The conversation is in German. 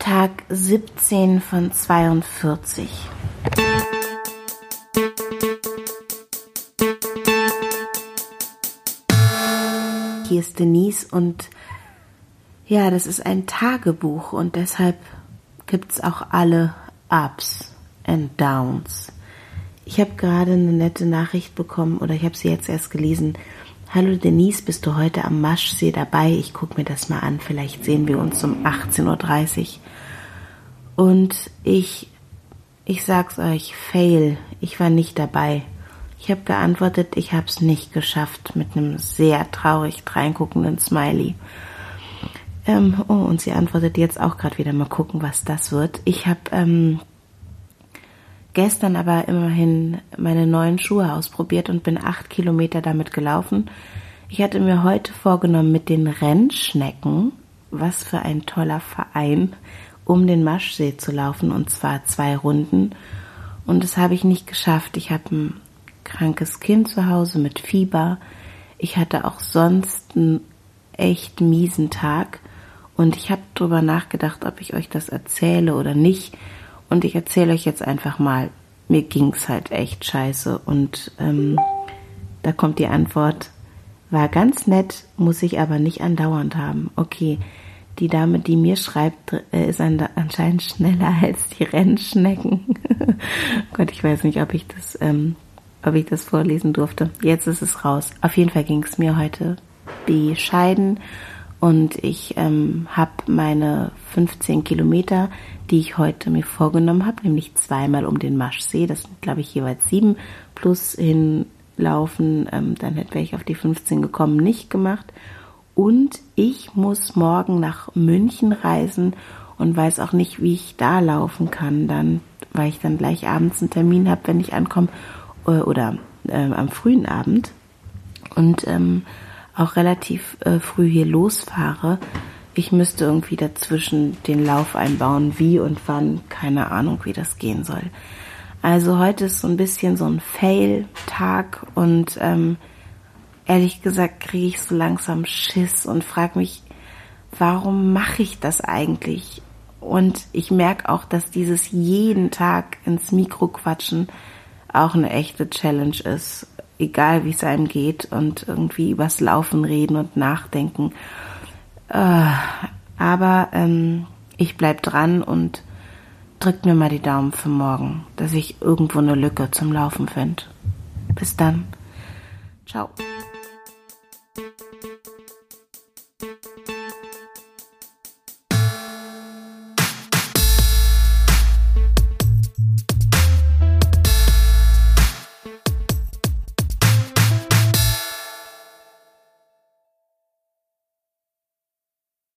Tag 17 von 42. Hier ist Denise und ja, das ist ein Tagebuch und deshalb gibt es auch alle Ups and Downs. Ich habe gerade eine nette Nachricht bekommen oder ich habe sie jetzt erst gelesen. Hallo Denise, bist du heute am Maschsee dabei? Ich gucke mir das mal an. Vielleicht sehen wir uns um 18.30 Uhr. Und ich, ich sag's euch, fail. Ich war nicht dabei. Ich habe geantwortet, ich habe es nicht geschafft mit einem sehr traurig reinguckenden Smiley. Ähm, oh, und sie antwortet jetzt auch gerade wieder mal gucken, was das wird. Ich habe ähm, gestern aber immerhin meine neuen Schuhe ausprobiert und bin acht Kilometer damit gelaufen. Ich hatte mir heute vorgenommen, mit den Rennschnecken, was für ein toller Verein, um den Maschsee zu laufen und zwar zwei Runden. Und das habe ich nicht geschafft. Ich habe ein krankes Kind zu Hause mit Fieber. Ich hatte auch sonst einen echt miesen Tag und ich habe drüber nachgedacht, ob ich euch das erzähle oder nicht. Und ich erzähle euch jetzt einfach mal, mir ging's halt echt scheiße. Und ähm, da kommt die Antwort, war ganz nett, muss ich aber nicht andauernd haben. Okay, die Dame, die mir schreibt, äh, ist anscheinend schneller als die Rennschnecken. Gott, ich weiß nicht, ob ich das, ähm, ob ich das vorlesen durfte. Jetzt ist es raus. Auf jeden Fall ging es mir heute bescheiden und ich ähm, habe meine 15 Kilometer, die ich heute mir vorgenommen habe, nämlich zweimal um den Maschsee, das sind glaube ich jeweils sieben, plus hinlaufen, ähm, dann wäre ich auf die 15 gekommen, nicht gemacht. Und ich muss morgen nach München reisen und weiß auch nicht, wie ich da laufen kann, dann, weil ich dann gleich abends einen Termin habe, wenn ich ankomme, äh, oder äh, am frühen Abend. Und ähm, auch relativ äh, früh hier losfahre. Ich müsste irgendwie dazwischen den Lauf einbauen, wie und wann, keine Ahnung, wie das gehen soll. Also heute ist so ein bisschen so ein Fail-Tag und ähm, ehrlich gesagt kriege ich so langsam Schiss und frage mich, warum mache ich das eigentlich? Und ich merke auch, dass dieses jeden Tag ins Mikro quatschen auch eine echte Challenge ist egal wie es einem geht und irgendwie übers Laufen reden und nachdenken. Äh, aber ähm, ich bleib dran und drückt mir mal die Daumen für morgen, dass ich irgendwo eine Lücke zum Laufen finde. Bis dann. Ciao.